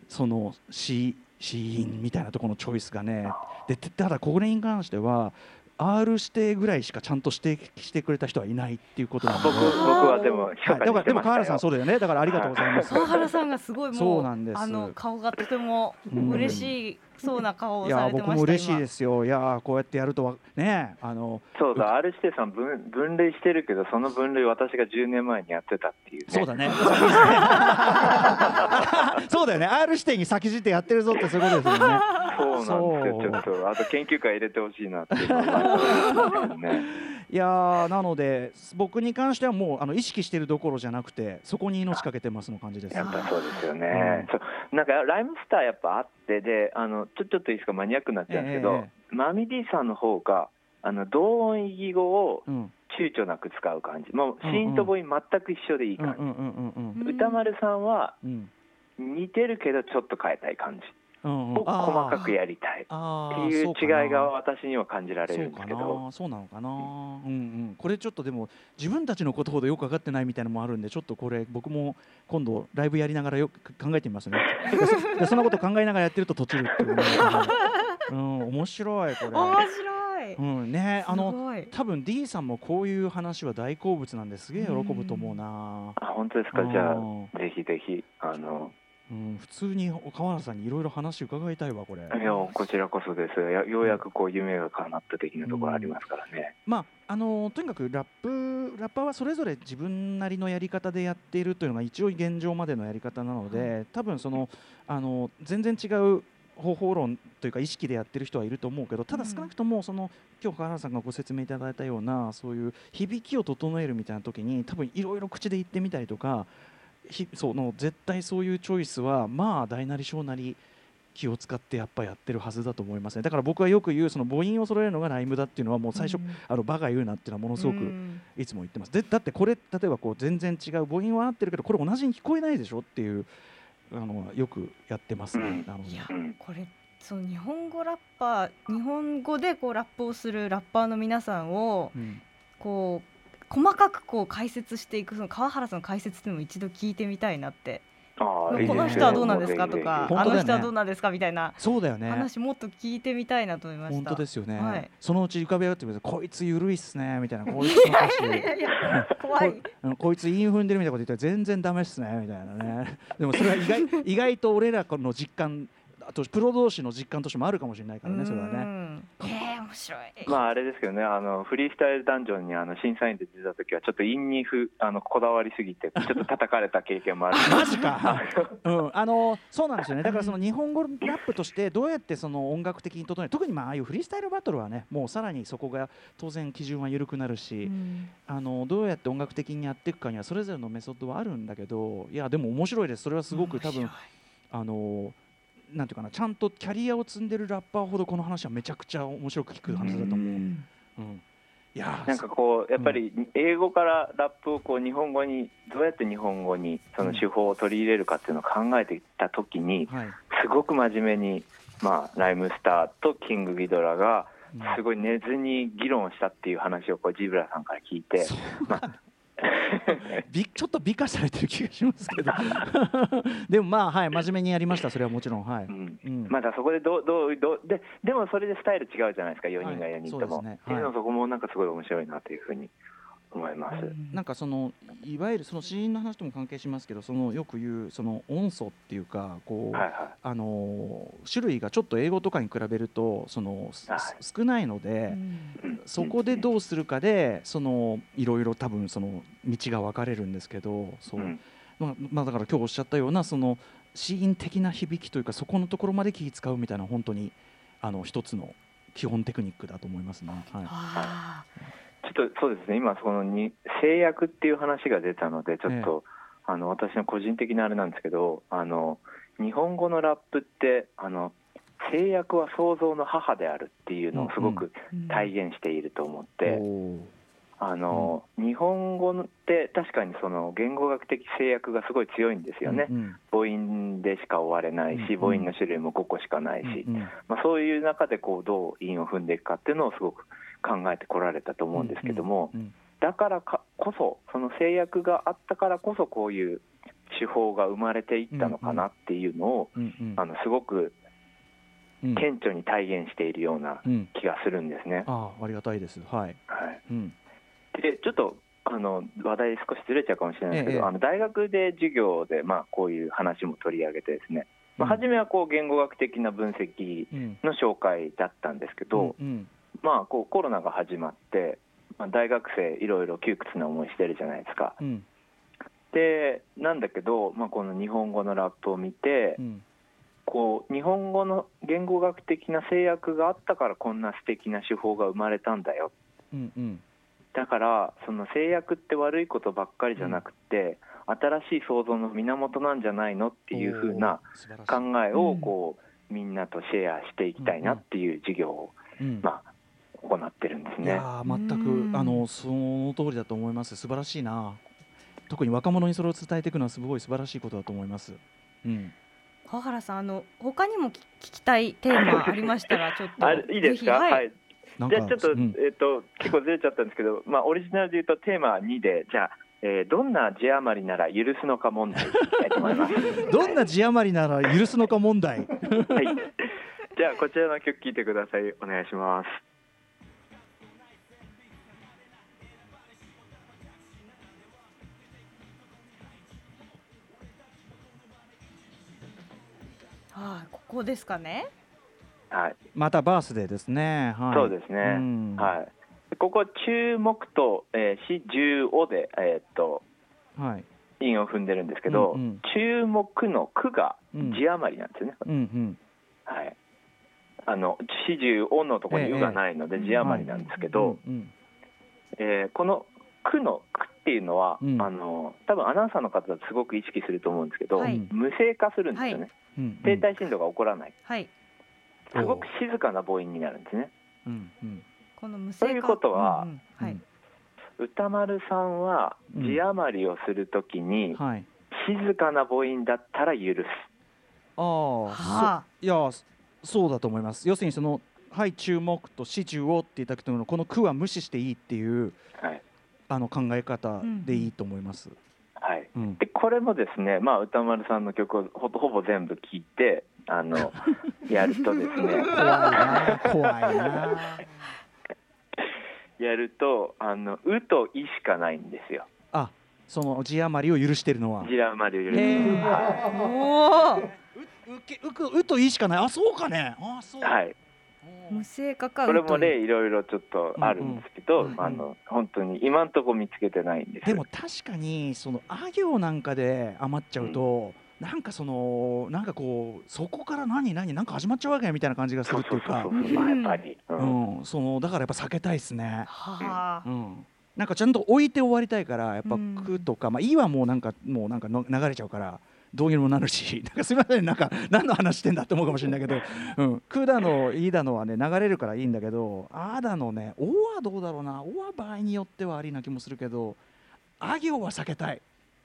そのシシーンみたいなところのチョイスがねでただこれに関しては R 指定ぐらいしかちゃんと指定してくれた人はいないっていうことなんで。僕僕はでも評はい、だから価してましたでも川原さんよ。そうだよね。だからありがとうございます。川原さんがすごいもうそうなんです。あの顔がとてもうん。嬉しいそうな顔をいやされてました僕も嬉しい今ですよ。いやこうやってやるとはねあのそうだ、R 指定さん分分類してるけど、その分類私が10年前にやってたっていうね。そうだね。そうだよね。R 指定に先じってやってるぞってそういうことですよね。そうなんですよ。ちょっとあと研究会入れてほしいなっていうね。いやーなので僕に関してはもうあの意識してるどころじゃなくてそこに命かけてますの感じです。やっぱそうですよね。そうなんかライムスターやっぱあってで、あのちょちょっといいですか？マニアックになっちゃうんですけど、えマミディさんの方があの同音異義語をうん。躊躇なく使う感じ。もううんうん。シーンと母音全く一緒でいい感じ。歌丸さんはうん。似てるけどちょっと変えたい感じを細かくやりたい。っていう違いが私には感じられそうかるんですけど。な。そうなのかな、うんうん、これちょっとでも自分たちのことほどよく分かってないみたいなのもあるんでちょっとこれ僕も今度ライブやりながらよく考えてみますね。でそんなこと考えながらやってると閉じるっていうね、うん、面白いこれ、面白い。うん、ねあの多分 D さんもこういう話は大好物なんですげえ喜ぶと思うな、あ本当ですか？じゃうんあぜひぜひあのうん、普通に川原さんにいろいろ話伺いたいわこれ。いやこちらこそです。やようやくこう夢が叶った的なところありますからね。まああのとにかくラップラッパーはそれぞれ自分なりのやり方でやっているというのが一応現状までのやり方なので、多分そのあの全然違う方法論というか意識でやってる人はいると思うけどただ少なくともその今日川原さんがご説明いただいたようなそういう響きを整えるみたいな時に多分いろいろ口で言ってみたりとかひその絶対そういうチョイスはまあ大なり小なり気を使ってやっぱやってるはずだと思いますね。だから僕はよく言うその母音を揃えるのがライムだっていうのはもう最初、あのバカ言うなっていうのはものすごくうん。いつも言ってます。でだってこれ例えばこう全然違う母音は合ってるけどこれ同じに聞こえないでしょっていうあのよくやってますね、うん。なので。いやうんこれその日本語ラッパー日本語でこうラップをするラッパーの皆さんをうん。こう細かくこう解説していくその川原さんの解説っていうのも一度聞いてみたいなって。あこの人はどうなんですか？とか、あの人はどうなんですか？みたいなそうだよね。話もっと聞いてみたいなと思いました。本当ですよね、はい。そのうち浮かべようって言うとこいつゆるいっすねみたいな。こいつの歌怖い。うんこいつ韻踏んでるみたいなこと言ったら全然ダメっすねみたいなね。でもそれは意外意外と俺らの実感あとプロ同士の実感としてもあるかもしれないからねそれはね。ね。ええ面白い。まああれですけどね、あのフリースタイルダンジョンにあの審査員で出た時はちょっと韻にふあのこだわりすぎて ちょっと叩かれた経験もある。マジか、うん、あのそうなんですよね。だからその日本語ラップとしてどうやってその音楽的に整える。特にまあああいうフリースタイルバトルはねもうさらにそこが当然基準は緩くなるし、うん。あのどうやって音楽的にやっていくかにはそれぞれのメソッドはあるんだけどいやでも面白いです。それはすごく多分面あのなんていうかなちゃんとキャリアを積んでるラッパーほどこの話はめちゃくちゃ面白く聞く話だと思う。うん。いやーなんかこうやっぱり英語からラップをこう日本語にどうやって日本語にその手法を取り入れるかっていうのを考えていった時にはい。すごく真面目にまあライムスターとキングギドラがうん。すごい寝ずに議論したっていう話をこうジブラさんから聞いて、まあび ちょっと美化されてる気がしますけど。でもまあはい真面目にやりましたそれはもちろん。はい、うん。うん。まだそこでどうどうどうででもそれでスタイル違うじゃないですか4人が4人とも、はいそうですね。っていうのそこもなんかすごい面白いなというふうに思います、なんかそのいわゆるその死因の話とも関係しますけどそのよく言うその音素っていうかこう、はいはあのー種類がちょっと英語とかに比べるとその、すはい。少ないので、そこでどうするかでそのいろいろ多分その道が分かれるんですけどそう、うん。まあまあ、だから今日おっしゃったようなその死因的な響きというかそこのところまで気使うみたいな本当にあの一つの基本テクニックだと思いますね。はい。あちょっとそうですね。今そのに制約っていう話が出たのでちょっと、あの私の個人的なあれなんですけどあの日本語のラップってあの制約は創造の母であるっていうのをすごくー体現していると思って、あの日本語って確かにその言語学的制約がすごい強いんですよね、うん母音でしか終われないし、うん母音の種類も5個しかないし、まあ、そういう中でこうどう韻を踏んでいくかっていうのをすごく考えてこられたと思うんですけども、うんだからかこそその制約があったからこそこういう手法が生まれていったのかなっていうのを、あのすごくうん顕著に体現しているようなうん。気がするんですね。ああありがたいです。はい。はい、うん。でちょっとあの話題少しずれちゃうかもしれないですけど、ええあの大学で授業で、まあ、こういう話も取り上げてですね、まあ、うん。初めはこう言語学的な分析うん。の紹介だったんですけど、うん。まあ、こうコロナが始まって、まあ、大学生いろいろ窮屈な思いしてるじゃないですか。うん。でなんだけど、まあ、この日本語のラップを見て、うんこう日本語の言語学的な制約があったからこんな素敵な手法が生まれたんだよ。うんうん。だからその制約って悪いことばっかりじゃなくて、新しい創造の源なんじゃないのっていうふうな考えをこう、みんなとシェアしていきたいなっていう授業を、うん。まあ、行ってるんですね。いやー全うん。くあのその通りだと思います。素晴らしいな。特に若者にそれを伝えていくのはすごい素晴らしいことだと思います。うん川原さんあの他にも聞聞きたいテーマありましたら ちょっとあいいですか、ぜひはい。じゃあちょっと,、うん。えっと結構ずれちゃったんですけど、まあ、オリジナルで言うとテーマは2でじゃあ、えーどんな字余りなら許すのか問題。どんな字余りなら許すのか問題。はい、じゃあこちらの曲聴いてください。お願いします。はいここですかね。はい、またバースデーですね。はい。そうですね、ん。はい、ここ注目と、えー、し重おで、えーっとはい。韻を踏んでるんですけど、うんうん。注目の句がうん。字余りなんですよね、うんうん。はい、あの四十おのところに「う」がないのでええ。字余りなんですけど、うん。えーこの句の句っていうのは、うん。あの多分アナウンサーの方だとすごく意識すると思うんですけど、はい。無声化するんですよね、うんうん。停滞振動が起こらない。はい。すごく静かな母音になるんですね。うんうん。この無声化。ということはうんうん。はい、歌丸さんはうん字余りをするときに、はい。静かな母音だったら許す。ああ、はいやそうだと思います。要するにその「はい注目」と「始終を」って言った時のこの句は無視していいっていうはい、あの考え方でいいと思います。はい、うんでこれもですね、まあ、歌丸さんの曲をほほぼ全部聴いてあの やるとですね怖いな怖いな。やるとあの「う」と「い」しかないんですよあその字余りを許してるのは。字余りを許すへーはおおううけうくうといいしかない。あそうかね。あそう。い、はい、無声化かこれもうといろいろちょっとあるんですけど、うんうんあの本当に今んとこ見つけてないんです。でも確かにそのあ行なんかで余っちゃうと、なんかそのなんかこうそこから何何なんか始まっちゃうわけみたいな感じがすそうるっていうか。そうそうそう、まあ、やっぱり、ううん。ん、そのだからやっぱ避けたいですね。はあ。うん。なんかちゃんと置いて終わりたいからやっぱうん。句とか、まあいいはもうなんかもうなんかの流れちゃうからどうにもなるし なんかすみませんなんか何の話してんだって思うかもしれないけど、うん、句だのいいだのはね流れるからいいんだけどあーだのねおはどうだろうな。おは場合によってはありな気もするけどあ行は避けたい。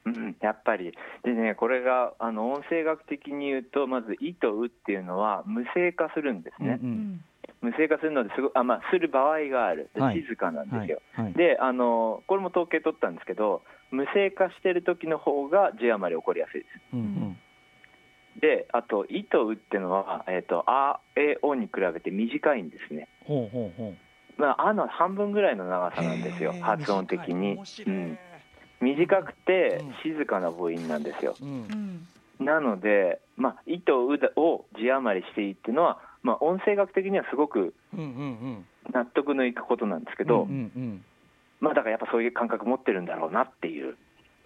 うん、やっぱり。でねこれがあの音声学的に言うとまず「い」と「う」っていうのは無声化するんですね、うんうん。無声化するのですごあ、まあ、する場合がある。ではい。静かなん、ですよ、はい。はい。であのこれも統計取ったんですけど無声化してる時の方が字余り起こりやすいです。うんうん。であと「い」と「う」っていうのは「えー、とあ」「え」「お」に比べて短いんですね。ほうほうほう。まあ、あの半分ぐらいの長さなんですよ発音的に。うん、短くてうん静かな母音なんですよ。うん。うん。なので「まあ、い」と「う」を字余りしていいっていうのは、まあ、音声学的にはすごく納得のいくことなんですけど、うんうんうんまあだからやっぱそういう感覚持ってるんだろうなっていう。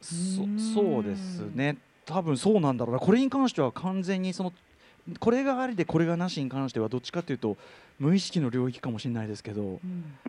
そうん。そうですね。多分そうなんだろうな。これに関しては完全にそのこれがありでこれがなしに関してはどっちかというと無意識の領域かもしれないですけど。うん。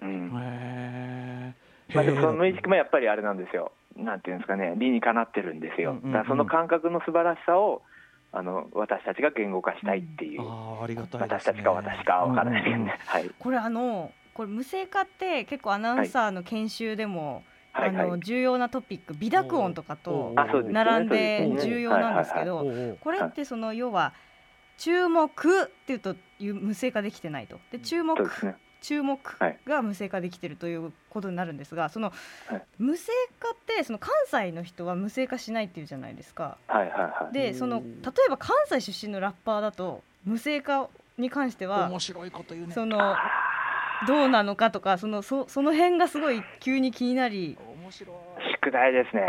うんへえまあ、でもその無意識もやっぱりあれなんですよ。なんていうんですかね。理にかなってるんですよ、うんうんうん。だからその感覚の素晴らしさをあの私たちが言語化したいっていう、ああありがたいですね。私たちか私かわからないけどね、うんうん。はい。これあのこれ無声化って結構アナウンサーの研修でも、はい。はい。あの重要なトピック微濁音とかと並んで重要なんですけどこれってその要は注目っていうという無声化できてないと。で注目注目はいが無声化できてるということになるんですがそのはい。無声化ってその関西の人は無声化しないっていうじゃないですか。はい。はい。はい。でその例えば関西出身のラッパーだと無声化に関しては面白いこと言うね。そのどうなのかとかそのそその辺がすごい急に気になり。面白い。宿題ですね。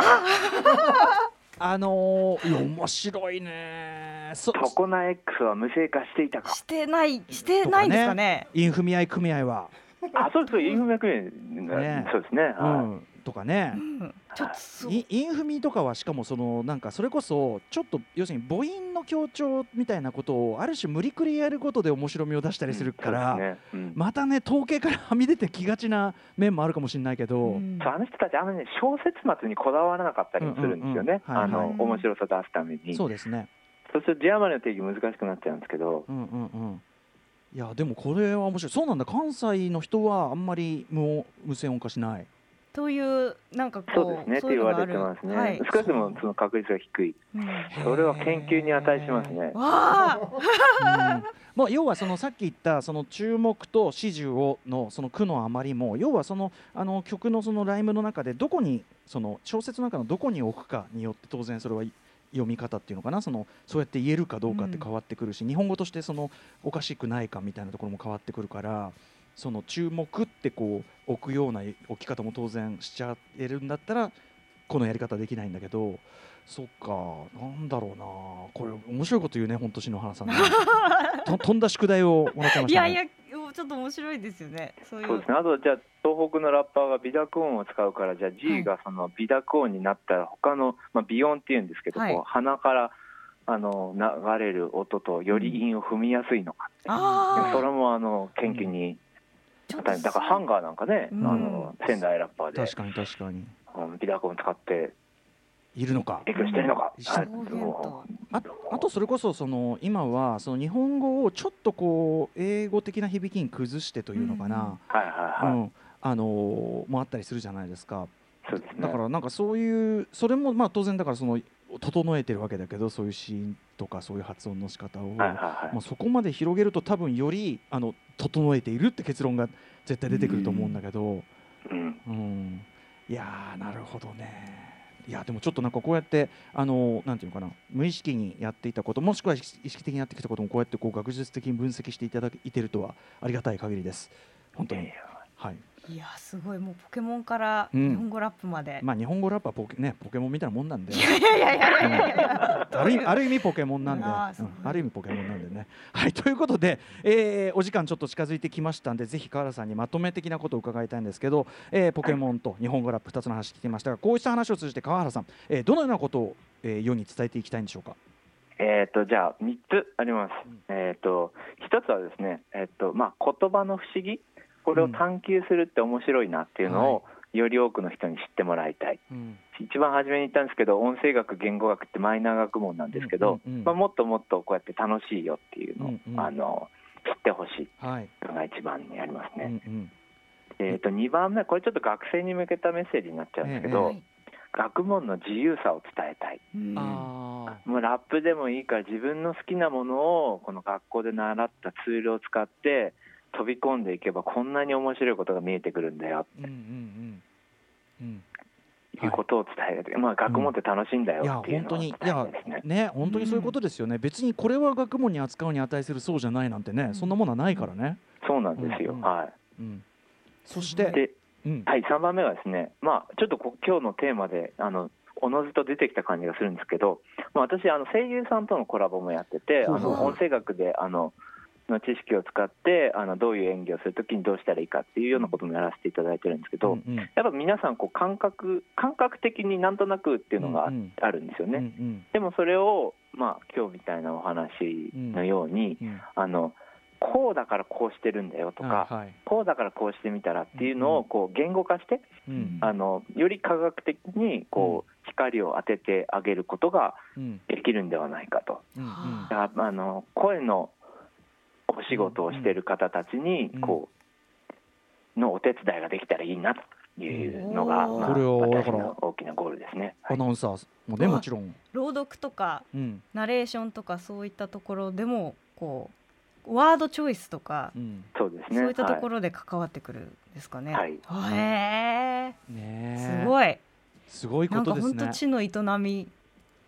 あのー、面白いね。そトコナ X は無性化していたか。してないしてないんですかね。インフミ合い組合は、あ、そうです。インフメクリね。そうですね。うはい。ん、とかね。うん。ちょっとイインフミとかはしかもそのなんかそれこそちょっと要するに母音の強調みたいなことをある種無理くりやることで面白みを出したりするから、そうですね。うん。またね統計からはみ出てきがちな面もあるかもしれないけど、あの人たちあんまりね小説末にこだわらなかったりもするんですよね。うん。うん。うんはい。あのはい面白さ出すために。そうですね。そうするとジャーマンの定義難しくなっちゃうんですけど。うんうんうん。いやでもこれは面白い。そうなんだ。関西の人はあんまり無無線音化しないというなんかこうそうですねって言われてますね。はい。少しでもその確率が低い。うん。それは研究に値しますね。わあうん。まあ、要はそのさっき言ったその注目と始終をのその句のあまりも要はそのあの曲のそのライムの中でどこにその小説の中のどこに置くかによって当然それは読み方っていうのかな。そのそうやって言えるかどうかって変わってくるし、日本語としてそのおかしくないかみたいなところも変わってくるからその注目ってこう置くような置き方も当然しちゃえるんだったらこのやり方できないんだけどそっかなんだろうな。これ面白いこと言うね本当篠原さんね。と飛んだ宿題をもらっちゃいましたね。いやいやちょっと面白いですよね。そういう。そうですね。あとじゃあ東北のラッパーが微濁音を使うからじゃあ G がその微濁音になったら他のまあ微音っていうんですけど、はい。こう鼻からあの流れる音とより韻を踏みやすいのかって。あそれもあの研究にあだからハンガーなんかね、うん。あの仙台ラッパーで。確かに確かに。うん微濁音使って。いるのか。影響してるのか。うん。はい。証言とああとそれこそその今はその日本語をちょっとこう英語的な響きに崩してというのかな、はいはいはい。うん。あのーもあったりするじゃないですか。そうですね。だからなんかそういうそれもまあ当然だからその整えてるわけだけどそういうシーンとかそういう発音の仕方を、はいはいはい。まあ、そこまで広げると多分よりあの整えているって結論が絶対出てくると思うんだけど、うん。うん、いやーなるほどね。いやでもちょっとなんかこうやってあのなんていうのかな無意識にやっていたこともしくは意識的にやってきたこともこうやってこう学術的に分析していただいているとはありがたい限りです。本当に。はいいやすごい。もうポケモンからうん。日本語ラップまで、まあ日本語ラップはポケねポケモンみたいなもんなんで。いやいやいやいやいや。いやある意味ある意味ポケモンなんで、ううんある意味ポケモンなんでね。はいということで、えーお時間ちょっと近づいてきましたんでぜひ川原さんにまとめ的なことを伺いたいんですけど、えーポケモンと日本語ラップ2つの話聞きましたがこうした話を通じて川原さん、えーどのようなことを、えー世に伝えていきたいんでしょうか？えー、とじゃあ3つあります。うん。えー、と1つはですね、えーとまあ、言葉の不思議これを探求するって面白いなっていうのを、より多くの人に知ってもらいたい。うん。一番初めに言ったんですけど音声学言語学ってマイナー学問なんですけど、うんうんうん。まあ、もっともっとこうやって楽しいよっていうのを、うんうん。あの知ってほしいはい。のが一番にありますうんうね。ん。えー、と2番目これちょっと学生に向けたメッセージになっちゃうんですけど、ええ。学問の自由さを伝えたい。うん。あもうラップでもいいから自分の好きなものをこの学校で習ったツールを使って飛び込んでいけばこんなに面白いことが見えてくるんだよーうんうんうんうん。ということを伝える、まあ学問って楽しいんだよいやっていうのを伝え本当にいやたいですね。ね本当にそういうことですよね、別にこれは学問に扱うに値するそうじゃないなんてね、うん。そんなものはないからね、そうなんですよ。うんうん。はうん、そしすて、はい、3番目はですね、まあ、ちょっとこ今日のテーマであのおのずと出てきた感じがするんですけど、まあ、私あの声優さんとのコラボもやっててあの音声学であのの知識を使ってあのどういう演技をするときにどうしたらいいかっていうようなこともやらせていただいてるんですけど、うんうん。やっぱ皆さんこう感覚感覚的になんとなくっていうのがあ,、うん。るんですよね。うんうん。でもそれを、まあ、今日みたいなお話のように、うんあのこうだからこうしてるんだよとか、はいはい。こうだからこうしてみたらっていうのをこう言語化して、うん。あのより科学的にこう光を当ててあげることがうん。できるんではないかと。うんうん。だからあの声のお仕事をしている方たちにうんこうのお手伝いができたらいいなというのが、うん。まあ、これをだ私の大きなゴールですね。はい。アナウンサーもねもちろん、朗読とかうん。ナレーションとかそういったところでもこうワードチョイスとか、うん、そうですね。そういったところ、ろで関わってくるんですかね。はい。へえねすごい。すごいこなんかとですね。本当地の営み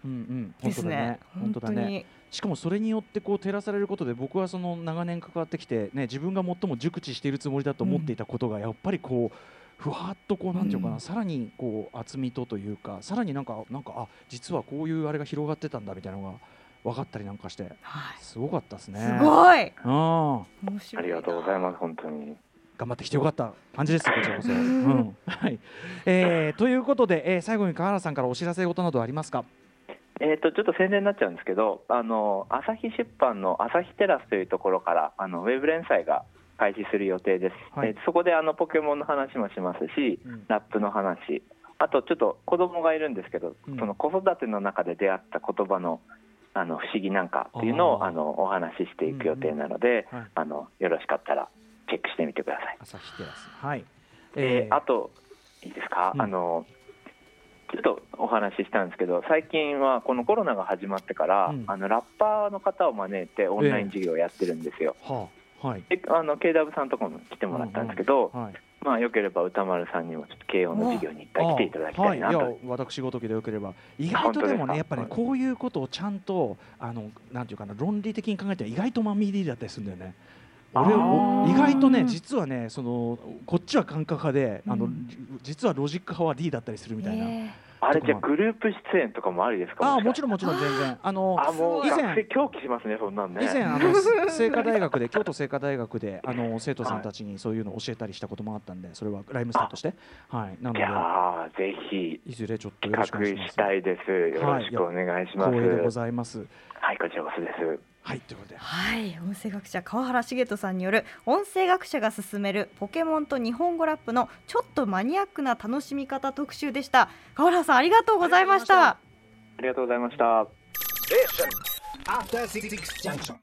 うんうん。ですね。本当だね。本当に。しかもそれによってこう照らされることで僕はその長年関わってきて、ね、自分が最も熟知しているつもりだと思っていたことがやっぱりこうふわっとこうなんていうのかな、うん。さらにこう厚みとというかさらになんかなんかあ実はこういうあれが広がってたんだみたいなのが分かったりなんかしてはい。すごかったですね。すごい。うん。面白い。なありがとうございます本当に。頑張ってきてよかった。感じですこちらこそ。うん。はい。えーということで、えー最後に川原さんからお知らせ事などありますか？えー、とちょっと宣伝になっちゃうんですけどあの朝日出版の朝日テラスというところからあのウェブ連載が開始する予定です、はい。えーそこであのポケモンの話もしますし、うん。ラップの話。あとちょっと子供がいるんですけど、うん。その子育ての中で出会った言葉のあの不思議なんかっていうのをあのお話ししていく予定なので、はい。あのよろしかったらチェックしてみてください。朝日テラス。はい。えー。あといいですか、うん。あのちょっとお話ししたんですけど最近はこのコロナが始まってから、うんあのラッパーの方を招いてオンライン授業をやってるんですよ。はあ、はい。であの KW さんとかも来てもらったんですけど、はい。まあよければ歌丸さんにもちょっと慶応の授業にいっぱい来ていただきたいなと。あはい、私ごときでよければ意外とでもねやっぱねこういうことをちゃんとあのなんていうかな論理的に考えて意外とマミリーだったりするんだよね。俺意外とね実はねそのこっちは感覚派で、あのうん。実はロジック派は D だったりするみたいな。えあれじゃあグループ出演とかもありですか？ああもちろんもちろん全然。あのあもう以前狂気しますねそんなんね。以前あの 聖火大学で京都聖火大学であの生徒さんたちにそういうのを教えたりしたこともあったんでそれはライムスターとして。はいなのいでやーぜひいずれちょっとよろしくお願いします。企画したいです。よろしくお願いします、光栄でございます。はいこちらこそですはいということで。はい音声学者川原茂人さんによる音声学者が進めるポケモンと日本語ラップのちょっとマニアックな楽しみ方特集でした。川原さんありがとうございました。ありがとうございました。After Six Junction.